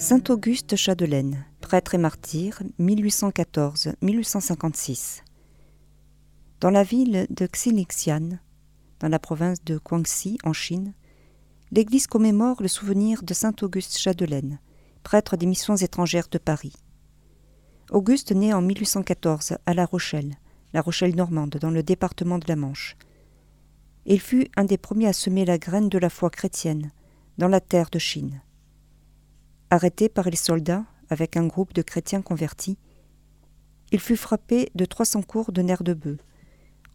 Saint Auguste Chadelaine, prêtre et martyr, 1814-1856. Dans la ville de Xilixian, dans la province de Guangxi, en Chine, l'église commémore le souvenir de Saint Auguste Chadelaine, prêtre des missions étrangères de Paris. Auguste naît en 1814 à La Rochelle, La Rochelle normande, dans le département de la Manche. Il fut un des premiers à semer la graine de la foi chrétienne dans la terre de Chine. Arrêté par les soldats avec un groupe de chrétiens convertis, il fut frappé de 300 cours de nerfs de bœuf,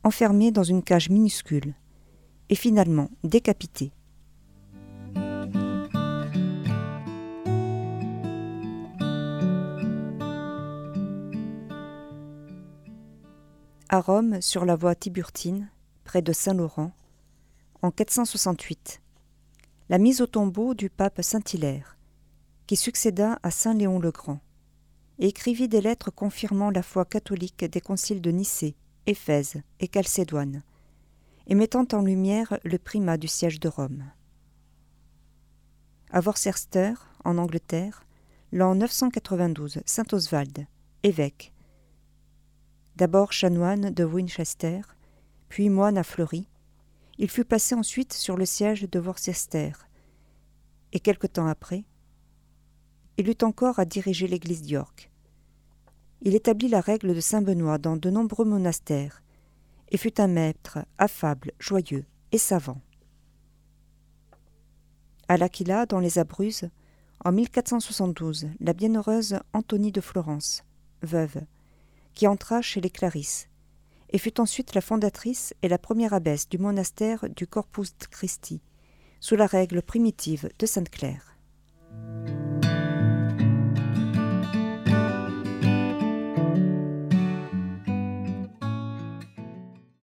enfermé dans une cage minuscule, et finalement décapité. À Rome, sur la voie Tiburtine, près de Saint-Laurent, en 468, la mise au tombeau du pape Saint-Hilaire, qui succéda à Saint Léon le Grand, et écrivit des lettres confirmant la foi catholique des conciles de Nicée, Éphèse et Chalcédoine, et mettant en lumière le primat du siège de Rome. À Worcester, en Angleterre, l'an 992, saint Oswald, évêque, d'abord chanoine de Winchester, puis moine à Fleury, il fut placé ensuite sur le siège de Worcester, et quelque temps après, il eut encore à diriger l'église d'York. Il établit la règle de Saint Benoît dans de nombreux monastères, et fut un maître affable, joyeux et savant. À l'Aquila, dans les Abruzzes, en 1472, la bienheureuse Antonie de Florence, veuve, qui entra chez les Clarisses, et fut ensuite la fondatrice et la première abbesse du monastère du Corpus Christi, sous la règle primitive de Sainte-Claire.